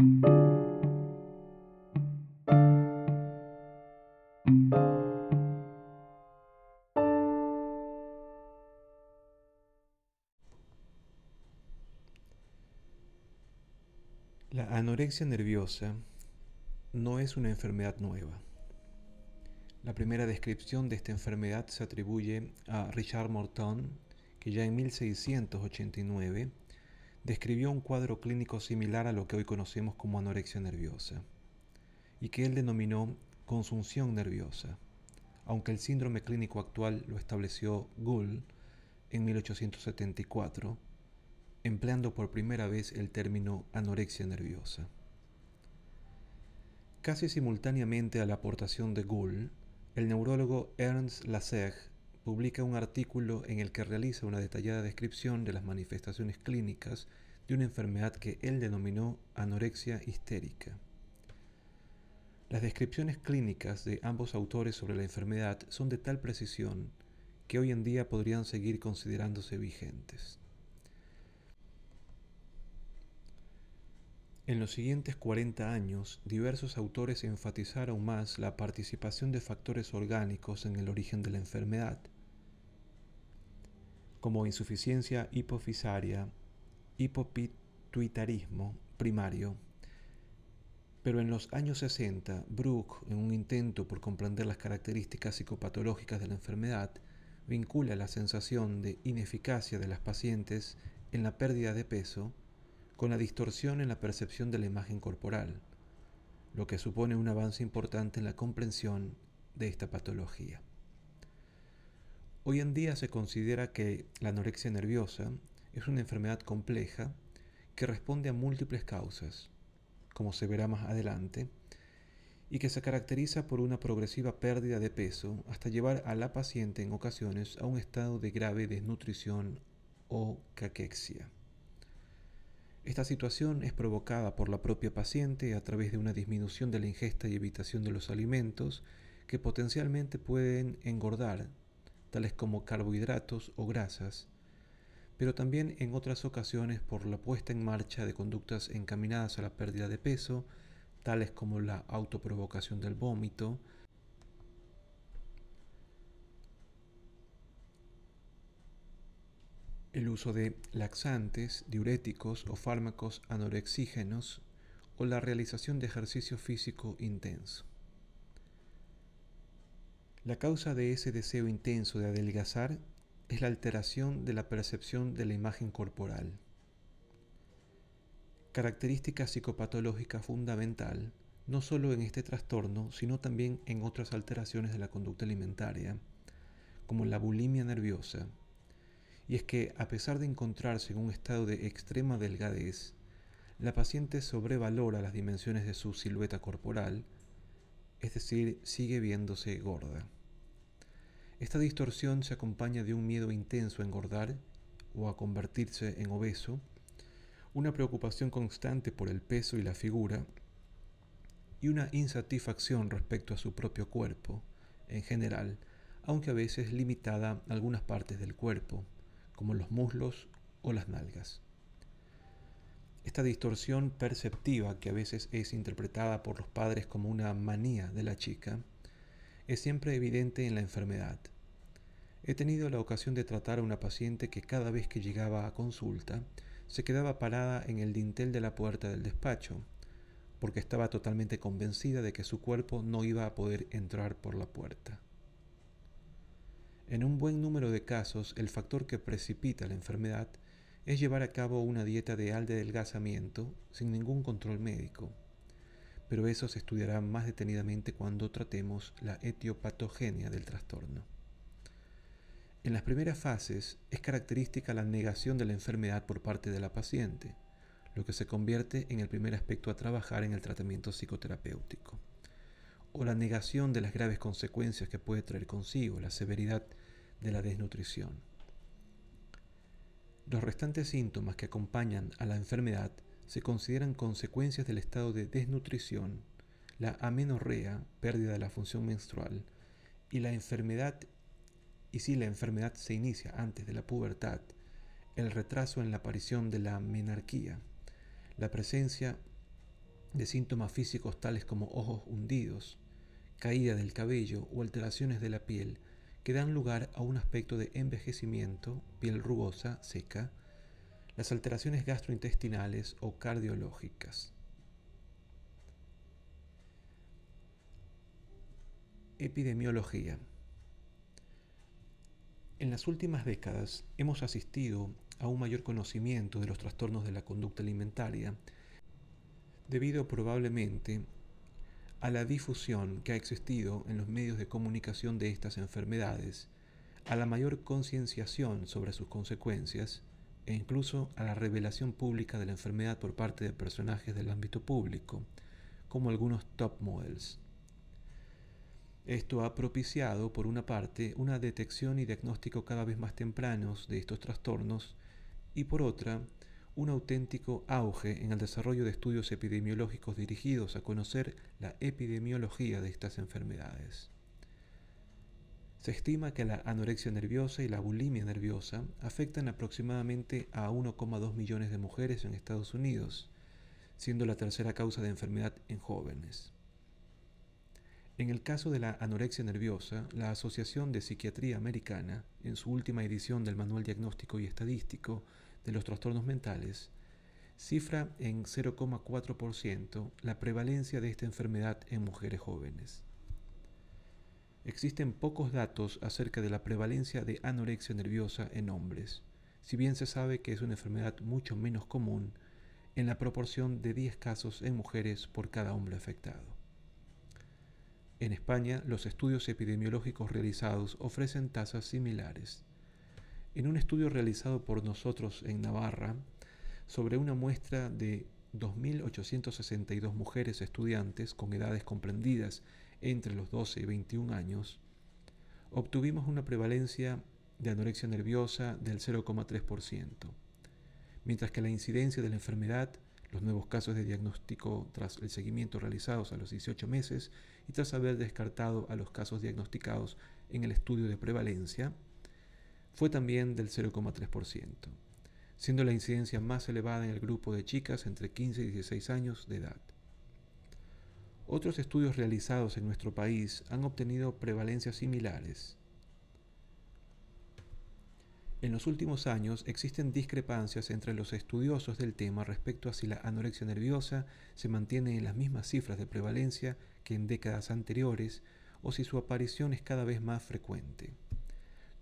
La anorexia nerviosa no es una enfermedad nueva. La primera descripción de esta enfermedad se atribuye a Richard Morton, que ya en 1689 describió un cuadro clínico similar a lo que hoy conocemos como anorexia nerviosa, y que él denominó consunción nerviosa, aunque el síndrome clínico actual lo estableció Gull en 1874 empleando por primera vez el término anorexia nerviosa. Casi simultáneamente a la aportación de Gull, el neurólogo Ernst Laseg publica un artículo en el que realiza una detallada descripción de las manifestaciones clínicas de una enfermedad que él denominó anorexia histérica. Las descripciones clínicas de ambos autores sobre la enfermedad son de tal precisión que hoy en día podrían seguir considerándose vigentes. En los siguientes 40 años, diversos autores enfatizaron más la participación de factores orgánicos en el origen de la enfermedad, como insuficiencia hipofisaria, hipopituitarismo primario. Pero en los años 60, Brook, en un intento por comprender las características psicopatológicas de la enfermedad, vincula la sensación de ineficacia de las pacientes en la pérdida de peso con la distorsión en la percepción de la imagen corporal, lo que supone un avance importante en la comprensión de esta patología. Hoy en día se considera que la anorexia nerviosa es una enfermedad compleja que responde a múltiples causas, como se verá más adelante, y que se caracteriza por una progresiva pérdida de peso hasta llevar a la paciente en ocasiones a un estado de grave desnutrición o caquexia. Esta situación es provocada por la propia paciente a través de una disminución de la ingesta y evitación de los alimentos que potencialmente pueden engordar, tales como carbohidratos o grasas, pero también en otras ocasiones por la puesta en marcha de conductas encaminadas a la pérdida de peso, tales como la autoprovocación del vómito, el uso de laxantes, diuréticos o fármacos anorexígenos o la realización de ejercicio físico intenso. La causa de ese deseo intenso de adelgazar es la alteración de la percepción de la imagen corporal. Característica psicopatológica fundamental no solo en este trastorno, sino también en otras alteraciones de la conducta alimentaria, como la bulimia nerviosa, y es que a pesar de encontrarse en un estado de extrema delgadez, la paciente sobrevalora las dimensiones de su silueta corporal, es decir, sigue viéndose gorda. Esta distorsión se acompaña de un miedo intenso a engordar o a convertirse en obeso, una preocupación constante por el peso y la figura, y una insatisfacción respecto a su propio cuerpo, en general, aunque a veces limitada a algunas partes del cuerpo, como los muslos o las nalgas. Esta distorsión perceptiva, que a veces es interpretada por los padres como una manía de la chica, es siempre evidente en la enfermedad. He tenido la ocasión de tratar a una paciente que cada vez que llegaba a consulta se quedaba parada en el dintel de la puerta del despacho, porque estaba totalmente convencida de que su cuerpo no iba a poder entrar por la puerta. En un buen número de casos, el factor que precipita la enfermedad es llevar a cabo una dieta de adelgazamiento sin ningún control médico. Pero eso se estudiará más detenidamente cuando tratemos la etiopatogenia del trastorno. En las primeras fases es característica la negación de la enfermedad por parte de la paciente, lo que se convierte en el primer aspecto a trabajar en el tratamiento psicoterapéutico, o la negación de las graves consecuencias que puede traer consigo la severidad de la desnutrición. Los restantes síntomas que acompañan a la enfermedad se consideran consecuencias del estado de desnutrición, la amenorrea, pérdida de la función menstrual, y la enfermedad, y si la enfermedad se inicia antes de la pubertad, el retraso en la aparición de la menarquía, la presencia de síntomas físicos tales como ojos hundidos, caída del cabello o alteraciones de la piel que dan lugar a un aspecto de envejecimiento, piel rugosa, seca, las alteraciones gastrointestinales o cardiológicas. Epidemiología. En las últimas décadas hemos asistido a un mayor conocimiento de los trastornos de la conducta alimentaria, debido probablemente a la difusión que ha existido en los medios de comunicación de estas enfermedades, a la mayor concienciación sobre sus consecuencias e incluso a la revelación pública de la enfermedad por parte de personajes del ámbito público, como algunos top models. Esto ha propiciado, por una parte, una detección y diagnóstico cada vez más tempranos de estos trastornos y por otra, un auténtico auge en el desarrollo de estudios epidemiológicos dirigidos a conocer la epidemiología de estas enfermedades. Se estima que la anorexia nerviosa y la bulimia nerviosa afectan aproximadamente a 1,2 millones de mujeres en Estados Unidos, siendo la tercera causa de enfermedad en jóvenes. En el caso de la anorexia nerviosa, la Asociación de Psiquiatría Americana, en su última edición del Manual Diagnóstico y Estadístico de los Trastornos Mentales, cifra en 0,4% la prevalencia de esta enfermedad en mujeres jóvenes. Existen pocos datos acerca de la prevalencia de anorexia nerviosa en hombres, si bien se sabe que es una enfermedad mucho menos común en la proporción de 10 casos en mujeres por cada hombre afectado. En España, los estudios epidemiológicos realizados ofrecen tasas similares. En un estudio realizado por nosotros en Navarra, sobre una muestra de 2.862 mujeres estudiantes con edades comprendidas entre los 12 y 21 años, obtuvimos una prevalencia de anorexia nerviosa del 0,3%, mientras que la incidencia de la enfermedad los nuevos casos de diagnóstico tras el seguimiento realizados a los 18 meses y tras haber descartado a los casos diagnosticados en el estudio de prevalencia, fue también del 0,3%, siendo la incidencia más elevada en el grupo de chicas entre 15 y 16 años de edad. Otros estudios realizados en nuestro país han obtenido prevalencias similares, en los últimos años existen discrepancias entre los estudiosos del tema respecto a si la anorexia nerviosa se mantiene en las mismas cifras de prevalencia que en décadas anteriores o si su aparición es cada vez más frecuente.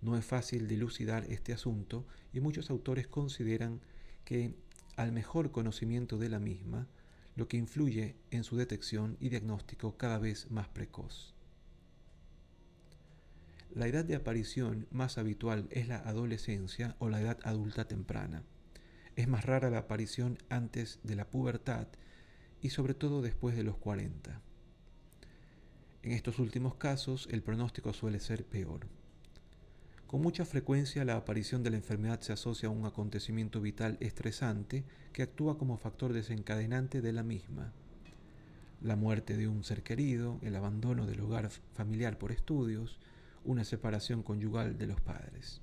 No es fácil dilucidar este asunto y muchos autores consideran que al mejor conocimiento de la misma, lo que influye en su detección y diagnóstico cada vez más precoz. La edad de aparición más habitual es la adolescencia o la edad adulta temprana. Es más rara la aparición antes de la pubertad y sobre todo después de los 40. En estos últimos casos el pronóstico suele ser peor. Con mucha frecuencia la aparición de la enfermedad se asocia a un acontecimiento vital estresante que actúa como factor desencadenante de la misma. La muerte de un ser querido, el abandono del hogar familiar por estudios, una separación conyugal de los padres.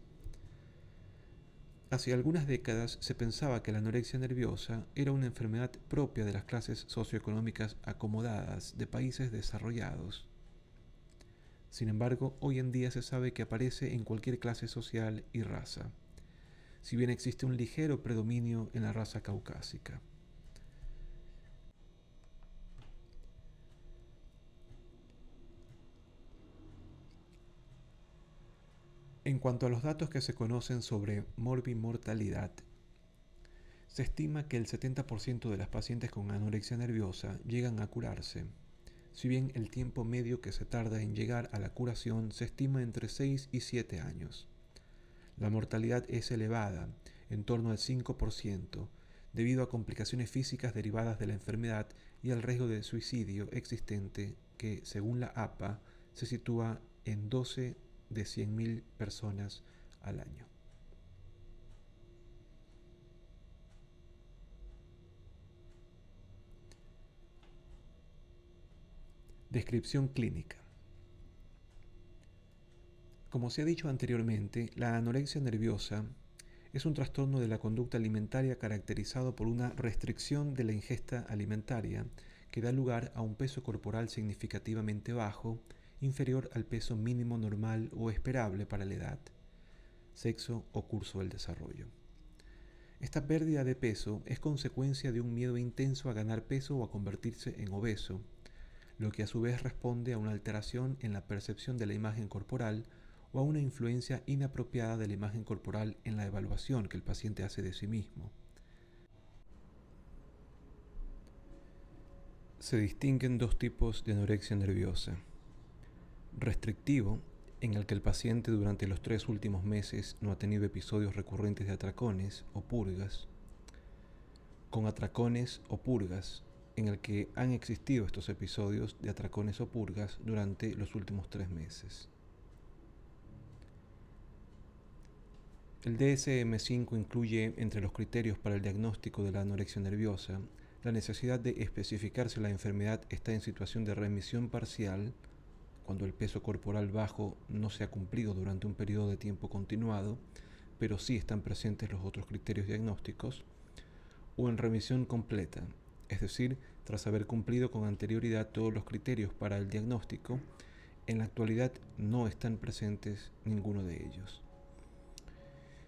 Hace algunas décadas se pensaba que la anorexia nerviosa era una enfermedad propia de las clases socioeconómicas acomodadas de países desarrollados. Sin embargo, hoy en día se sabe que aparece en cualquier clase social y raza, si bien existe un ligero predominio en la raza caucásica. En cuanto a los datos que se conocen sobre morbimortalidad, se estima que el 70% de las pacientes con anorexia nerviosa llegan a curarse, si bien el tiempo medio que se tarda en llegar a la curación se estima entre 6 y 7 años. La mortalidad es elevada, en torno al 5%, debido a complicaciones físicas derivadas de la enfermedad y al riesgo de suicidio existente que, según la APA, se sitúa en 12 de 100.000 personas al año. Descripción clínica. Como se ha dicho anteriormente, la anorexia nerviosa es un trastorno de la conducta alimentaria caracterizado por una restricción de la ingesta alimentaria que da lugar a un peso corporal significativamente bajo, inferior al peso mínimo normal o esperable para la edad, sexo o curso del desarrollo. Esta pérdida de peso es consecuencia de un miedo intenso a ganar peso o a convertirse en obeso, lo que a su vez responde a una alteración en la percepción de la imagen corporal o a una influencia inapropiada de la imagen corporal en la evaluación que el paciente hace de sí mismo. Se distinguen dos tipos de anorexia nerviosa. Restrictivo, en el que el paciente durante los tres últimos meses no ha tenido episodios recurrentes de atracones o purgas, con atracones o purgas, en el que han existido estos episodios de atracones o purgas durante los últimos tres meses. El DSM5 incluye entre los criterios para el diagnóstico de la anorexia nerviosa la necesidad de especificar si la enfermedad está en situación de remisión parcial, cuando el peso corporal bajo no se ha cumplido durante un periodo de tiempo continuado, pero sí están presentes los otros criterios diagnósticos, o en remisión completa, es decir, tras haber cumplido con anterioridad todos los criterios para el diagnóstico, en la actualidad no están presentes ninguno de ellos.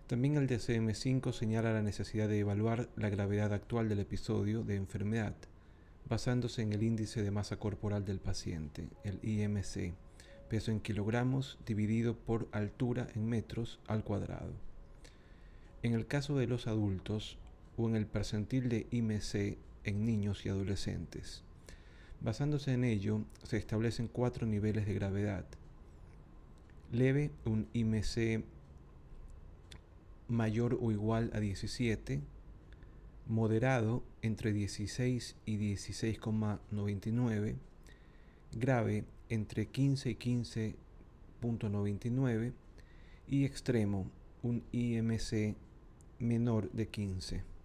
También el DCM5 señala la necesidad de evaluar la gravedad actual del episodio de enfermedad, basándose en el índice de masa corporal del paciente, el IMC, peso en kilogramos dividido por altura en metros al cuadrado. En el caso de los adultos, o en el percentil de IMC en niños y adolescentes. Basándose en ello, se establecen cuatro niveles de gravedad. Leve, un IMC mayor o igual a 17, moderado entre 16 y 16,99, grave entre 15 y 15.99 y extremo un IMC menor de 15.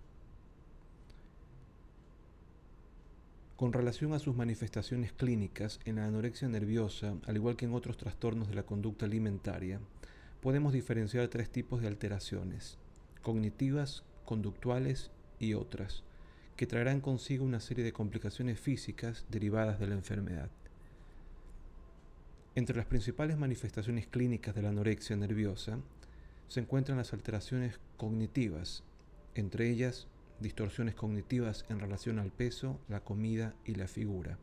Con relación a sus manifestaciones clínicas en la anorexia nerviosa, al igual que en otros trastornos de la conducta alimentaria, podemos diferenciar tres tipos de alteraciones, cognitivas, conductuales y otras, que traerán consigo una serie de complicaciones físicas derivadas de la enfermedad. Entre las principales manifestaciones clínicas de la anorexia nerviosa se encuentran las alteraciones cognitivas, entre ellas distorsiones cognitivas en relación al peso, la comida y la figura,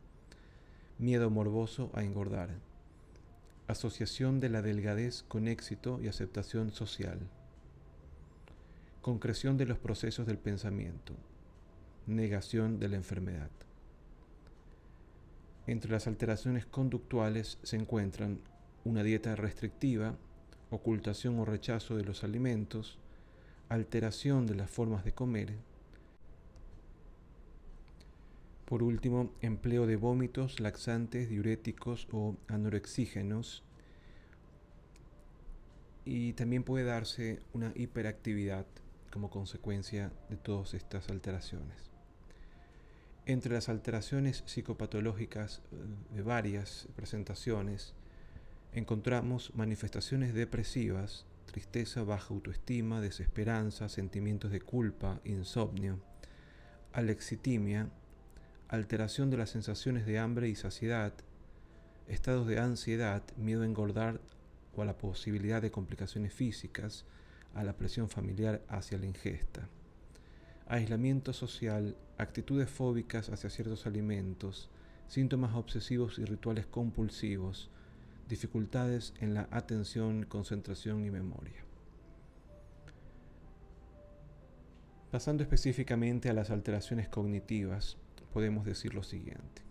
miedo morboso a engordar, Asociación de la delgadez con éxito y aceptación social. Concreción de los procesos del pensamiento. Negación de la enfermedad. Entre las alteraciones conductuales se encuentran una dieta restrictiva, ocultación o rechazo de los alimentos, alteración de las formas de comer. Por último, empleo de vómitos, laxantes, diuréticos o anorexígenos. Y también puede darse una hiperactividad como consecuencia de todas estas alteraciones. Entre las alteraciones psicopatológicas eh, de varias presentaciones, encontramos manifestaciones depresivas, tristeza, baja autoestima, desesperanza, sentimientos de culpa, insomnio, alexitimia, alteración de las sensaciones de hambre y saciedad, estados de ansiedad, miedo a engordar o a la posibilidad de complicaciones físicas, a la presión familiar hacia la ingesta, aislamiento social, actitudes fóbicas hacia ciertos alimentos, síntomas obsesivos y rituales compulsivos, dificultades en la atención, concentración y memoria. Pasando específicamente a las alteraciones cognitivas, podemos decir lo siguiente.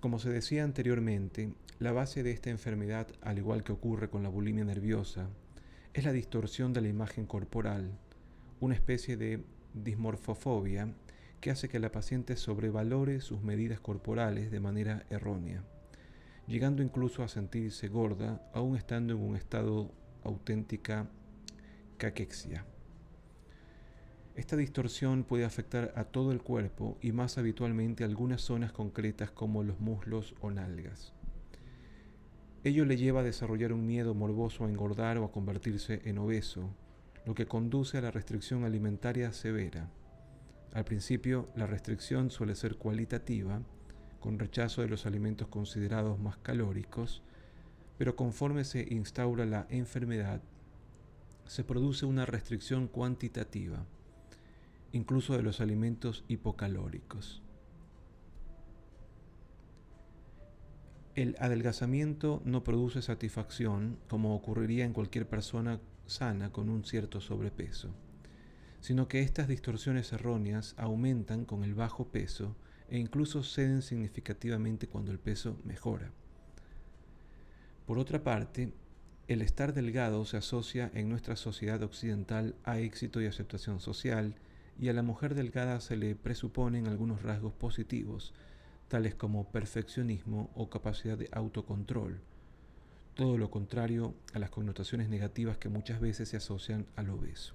Como se decía anteriormente, la base de esta enfermedad, al igual que ocurre con la bulimia nerviosa, es la distorsión de la imagen corporal, una especie de dismorfofobia que hace que la paciente sobrevalore sus medidas corporales de manera errónea, llegando incluso a sentirse gorda, aún estando en un estado auténtica caquexia. Esta distorsión puede afectar a todo el cuerpo y más habitualmente algunas zonas concretas como los muslos o nalgas. Ello le lleva a desarrollar un miedo morboso a engordar o a convertirse en obeso, lo que conduce a la restricción alimentaria severa, Al principio, la restricción suele ser cualitativa, con rechazo de los alimentos considerados más calóricos, pero conforme se instaura la enfermedad, se produce una restricción cuantitativa, incluso de los alimentos hipocalóricos. El adelgazamiento no produce satisfacción como ocurriría en cualquier persona sana con un cierto sobrepeso, sino que estas distorsiones erróneas aumentan con el bajo peso e incluso ceden significativamente cuando el peso mejora. Por otra parte, el estar delgado se asocia en nuestra sociedad occidental a éxito y aceptación social, y a la mujer delgada se le presuponen algunos rasgos positivos, tales como perfeccionismo o capacidad de autocontrol, todo lo contrario a las connotaciones negativas que muchas veces se asocian al obeso.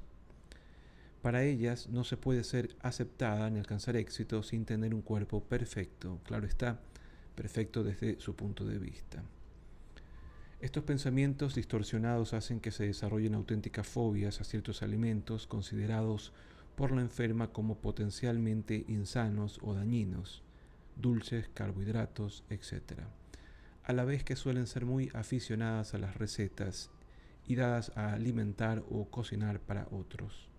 Para ellas no se puede ser aceptada ni alcanzar éxito sin tener un cuerpo perfecto, claro está, perfecto desde su punto de vista. Estos pensamientos distorsionados hacen que se desarrollen auténticas fobias a ciertos alimentos considerados por la enferma como potencialmente insanos o dañinos dulces, carbohidratos, etc. A la vez que suelen ser muy aficionadas a las recetas y dadas a alimentar o cocinar para otros.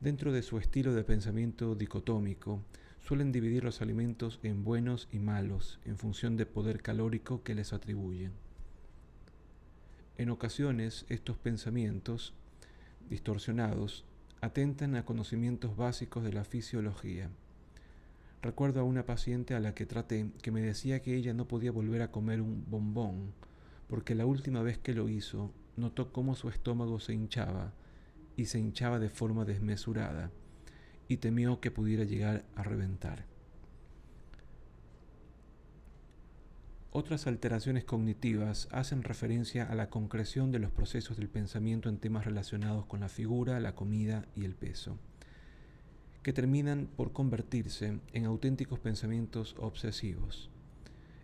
Dentro de su estilo de pensamiento dicotómico, suelen dividir los alimentos en buenos y malos en función del poder calórico que les atribuyen. En ocasiones, estos pensamientos distorsionados atentan a conocimientos básicos de la fisiología Recuerdo a una paciente a la que traté que me decía que ella no podía volver a comer un bombón porque la última vez que lo hizo notó cómo su estómago se hinchaba y se hinchaba de forma desmesurada y temió que pudiera llegar a reventar. Otras alteraciones cognitivas hacen referencia a la concreción de los procesos del pensamiento en temas relacionados con la figura, la comida y el peso que terminan por convertirse en auténticos pensamientos obsesivos.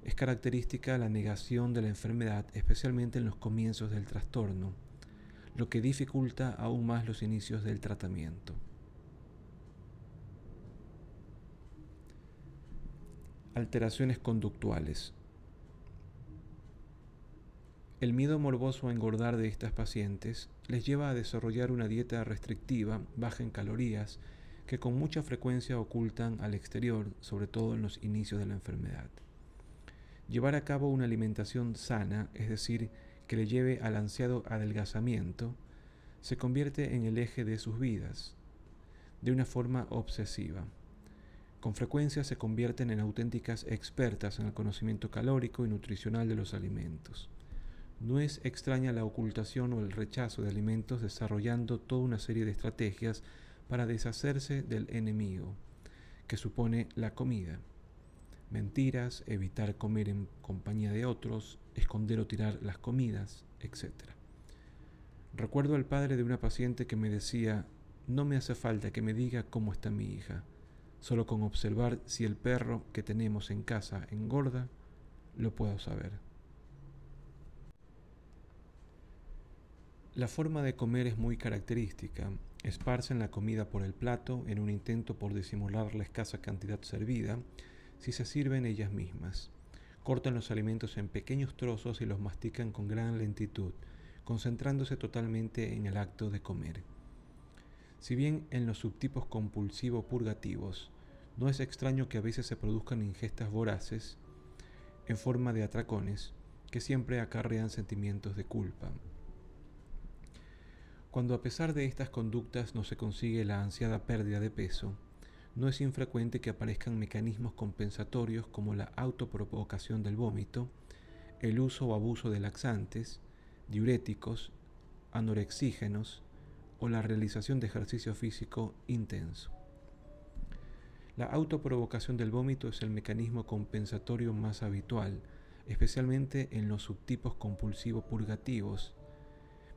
Es característica la negación de la enfermedad, especialmente en los comienzos del trastorno, lo que dificulta aún más los inicios del tratamiento. Alteraciones conductuales. El miedo morboso a engordar de estas pacientes les lleva a desarrollar una dieta restrictiva, baja en calorías, que con mucha frecuencia ocultan al exterior, sobre todo en los inicios de la enfermedad. Llevar a cabo una alimentación sana, es decir, que le lleve al ansiado adelgazamiento, se convierte en el eje de sus vidas, de una forma obsesiva. Con frecuencia se convierten en auténticas expertas en el conocimiento calórico y nutricional de los alimentos. No es extraña la ocultación o el rechazo de alimentos desarrollando toda una serie de estrategias para deshacerse del enemigo, que supone la comida. Mentiras, evitar comer en compañía de otros, esconder o tirar las comidas, etc. Recuerdo al padre de una paciente que me decía, no me hace falta que me diga cómo está mi hija, solo con observar si el perro que tenemos en casa engorda, lo puedo saber. La forma de comer es muy característica Esparcen la comida por el plato en un intento por disimular la escasa cantidad servida si se sirven ellas mismas. Cortan los alimentos en pequeños trozos y los mastican con gran lentitud, concentrándose totalmente en el acto de comer. Si bien en los subtipos compulsivo purgativos no es extraño que a veces se produzcan ingestas voraces en forma de atracones que siempre acarrean sentimientos de culpa, cuando a pesar de estas conductas no se consigue la ansiada pérdida de peso, no es infrecuente que aparezcan mecanismos compensatorios como la autoprovocación del vómito, el uso o abuso de laxantes, diuréticos, anorexígenos o la realización de ejercicio físico intenso. La autoprovocación del vómito es el mecanismo compensatorio más habitual, especialmente en los subtipos compulsivos purgativos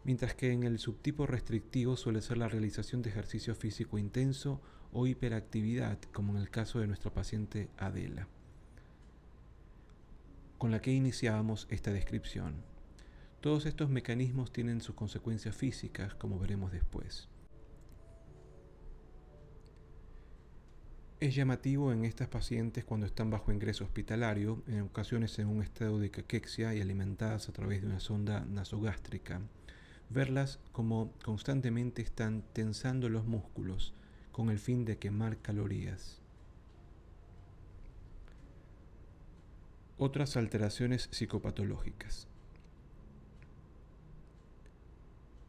mientras que en el subtipo restrictivo suele ser la realización de ejercicio físico intenso o hiperactividad, como en el caso de nuestra paciente Adela, con la que iniciábamos esta descripción. Todos estos mecanismos tienen sus consecuencias físicas, como veremos después. Es llamativo en estas pacientes cuando están bajo ingreso hospitalario, en ocasiones en un estado de caquexia y alimentadas a través de una sonda nasogástrica, verlas como constantemente están tensando los músculos con el fin de quemar calorías. Otras alteraciones psicopatológicas.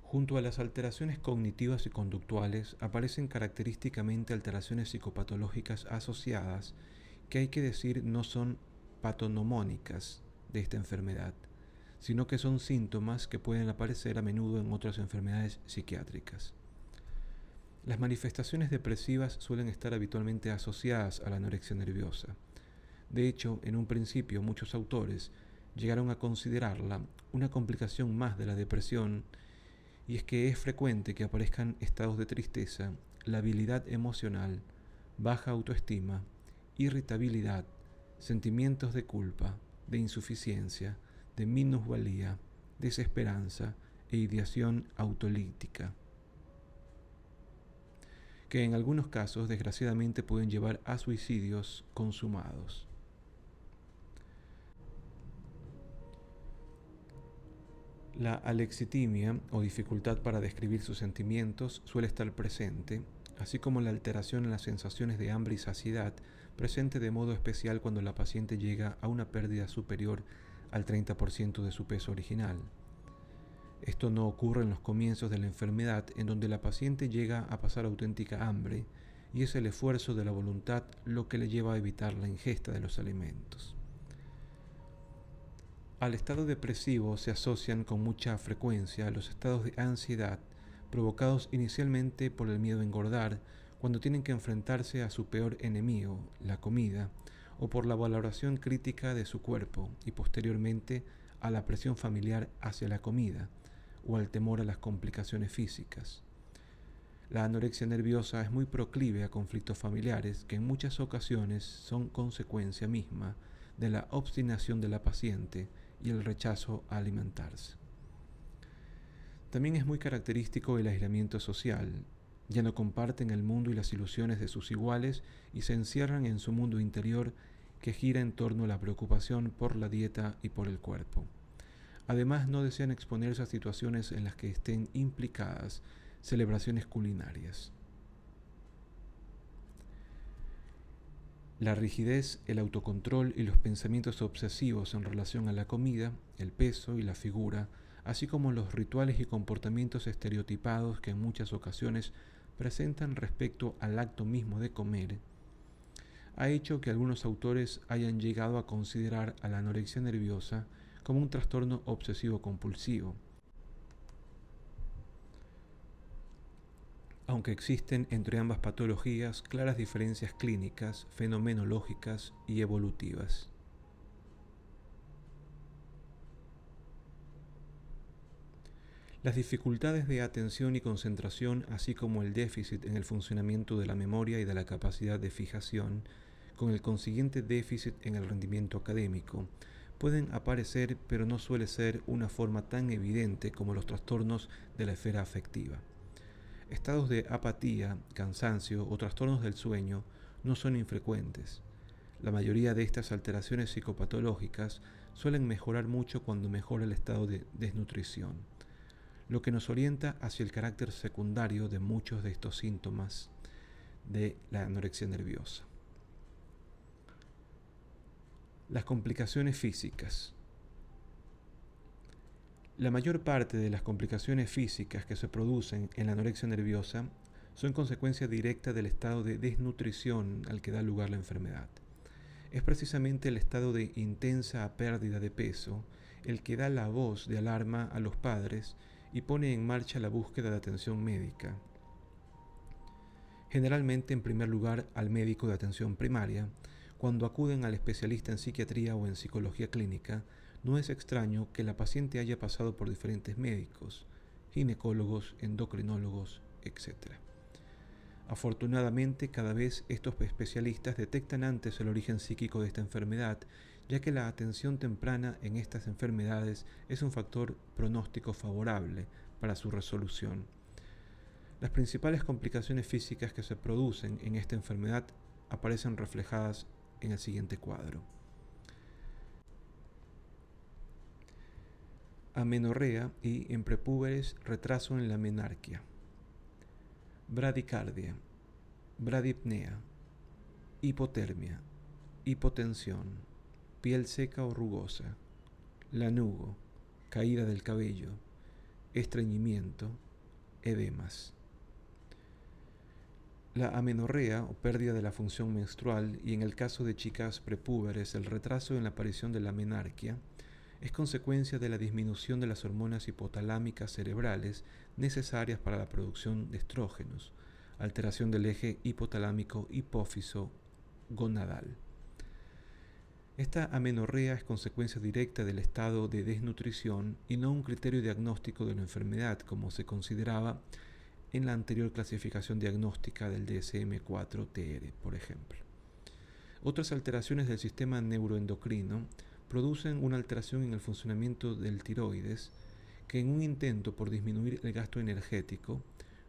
Junto a las alteraciones cognitivas y conductuales aparecen característicamente alteraciones psicopatológicas asociadas que hay que decir no son patonomónicas de esta enfermedad, sino que son síntomas que pueden aparecer a menudo en otras enfermedades psiquiátricas. Las manifestaciones depresivas suelen estar habitualmente asociadas a la anorexia nerviosa. De hecho, en un principio muchos autores llegaron a considerarla una complicación más de la depresión y es que es frecuente que aparezcan estados de tristeza, labilidad emocional, baja autoestima, irritabilidad, sentimientos de culpa, de insuficiencia, de minusvalía, desesperanza e ideación autolítica, que en algunos casos desgraciadamente pueden llevar a suicidios consumados. La alexitimia o dificultad para describir sus sentimientos suele estar presente, así como la alteración en las sensaciones de hambre y saciedad, presente de modo especial cuando la paciente llega a una pérdida superior al 30% de su peso original. Esto no ocurre en los comienzos de la enfermedad, en donde la paciente llega a pasar auténtica hambre, y es el esfuerzo de la voluntad lo que le lleva a evitar la ingesta de los alimentos. Al estado depresivo se asocian con mucha frecuencia los estados de ansiedad provocados inicialmente por el miedo a engordar cuando tienen que enfrentarse a su peor enemigo, la comida, o por la valoración crítica de su cuerpo y posteriormente a la presión familiar hacia la comida o al temor a las complicaciones físicas. La anorexia nerviosa es muy proclive a conflictos familiares que en muchas ocasiones son consecuencia misma de la obstinación de la paciente y el rechazo a alimentarse. También es muy característico el aislamiento social. Ya no comparten el mundo y las ilusiones de sus iguales y se encierran en su mundo interior que gira en torno a la preocupación por la dieta y por el cuerpo. Además, no desean exponerse a situaciones en las que estén implicadas celebraciones culinarias. La rigidez, el autocontrol y los pensamientos obsesivos en relación a la comida, el peso y la figura, así como los rituales y comportamientos estereotipados que en muchas ocasiones presentan respecto al acto mismo de comer, ha hecho que algunos autores hayan llegado a considerar a la anorexia nerviosa como un trastorno obsesivo compulsivo aunque existen entre ambas patologías claras diferencias clínicas, fenomenológicas y evolutivas. Las dificultades de atención y concentración, así como el déficit en el funcionamiento de la memoria y de la capacidad de fijación, con el consiguiente déficit en el rendimiento académico, pueden aparecer pero no suele ser una forma tan evidente como los trastornos de la esfera afectiva. Estados de apatía, cansancio o trastornos del sueño no son infrecuentes. La mayoría de estas alteraciones psicopatológicas suelen mejorar mucho cuando mejora el estado de desnutrición, lo que nos orienta hacia el carácter secundario de muchos de estos síntomas de la anorexia nerviosa. Las complicaciones físicas. La mayor parte de las complicaciones físicas que se producen en la anorexia nerviosa son consecuencia directa del estado de desnutrición al que da lugar la enfermedad. Es precisamente el estado de intensa pérdida de peso el que da la voz de alarma a los padres y pone en marcha la búsqueda de atención médica. Generalmente en primer lugar al médico de atención primaria, cuando acuden al especialista en psiquiatría o en psicología clínica, no es extraño que la paciente haya pasado por diferentes médicos, ginecólogos, endocrinólogos, etc. Afortunadamente, cada vez estos especialistas detectan antes el origen psíquico de esta enfermedad, ya que la atención temprana en estas enfermedades es un factor pronóstico favorable para su resolución. Las principales complicaciones físicas que se producen en esta enfermedad aparecen reflejadas en el siguiente cuadro. Amenorrea y en prepúberes retraso en la menarquia. Bradicardia, bradipnea, hipotermia, hipotensión, piel seca o rugosa, lanugo, caída del cabello, estreñimiento, edemas. La amenorrea o pérdida de la función menstrual y en el caso de chicas prepúberes el retraso en la aparición de la menarquia es consecuencia de la disminución de las hormonas hipotalámicas cerebrales necesarias para la producción de estrógenos, alteración del eje hipotalámico hipófiso gonadal. Esta amenorrea es consecuencia directa del estado de desnutrición y no un criterio diagnóstico de la enfermedad como se consideraba en la anterior clasificación diagnóstica del DSM-4-TR, por ejemplo. Otras alteraciones del sistema neuroendocrino producen una alteración en el funcionamiento del tiroides que en un intento por disminuir el gasto energético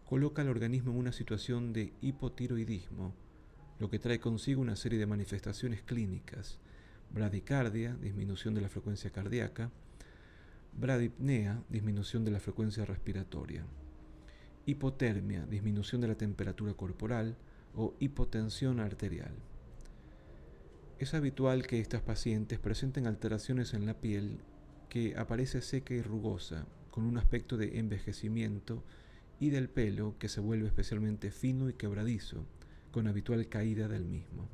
coloca al organismo en una situación de hipotiroidismo, lo que trae consigo una serie de manifestaciones clínicas, bradicardia, disminución de la frecuencia cardíaca, bradipnea, disminución de la frecuencia respiratoria hipotermia, disminución de la temperatura corporal o hipotensión arterial. Es habitual que estas pacientes presenten alteraciones en la piel que aparece seca y rugosa, con un aspecto de envejecimiento, y del pelo que se vuelve especialmente fino y quebradizo, con habitual caída del mismo.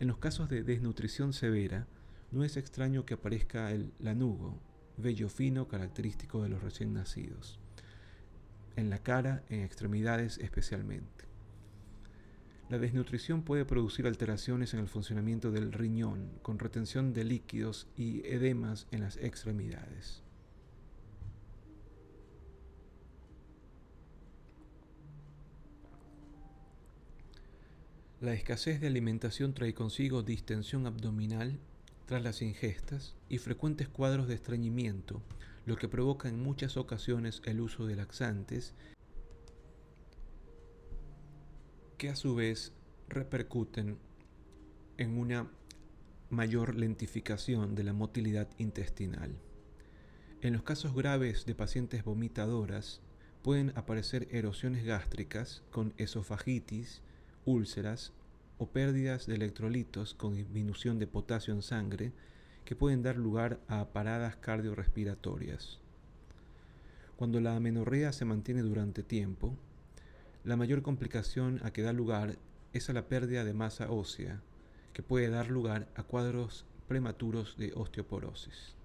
En los casos de desnutrición severa, no es extraño que aparezca el lanugo, vello fino característico de los recién nacidos en la cara, en extremidades especialmente. La desnutrición puede producir alteraciones en el funcionamiento del riñón, con retención de líquidos y edemas en las extremidades. La escasez de alimentación trae consigo distensión abdominal tras las ingestas y frecuentes cuadros de estreñimiento, lo que provoca en muchas ocasiones el uso de laxantes que a su vez repercuten en una mayor lentificación de la motilidad intestinal. En los casos graves de pacientes vomitadoras pueden aparecer erosiones gástricas con esofagitis, úlceras o pérdidas de electrolitos con disminución de potasio en sangre que pueden dar lugar a paradas cardiorrespiratorias. Cuando la amenorrea se mantiene durante tiempo, la mayor complicación a que da lugar es a la pérdida de masa ósea, que puede dar lugar a cuadros prematuros de osteoporosis.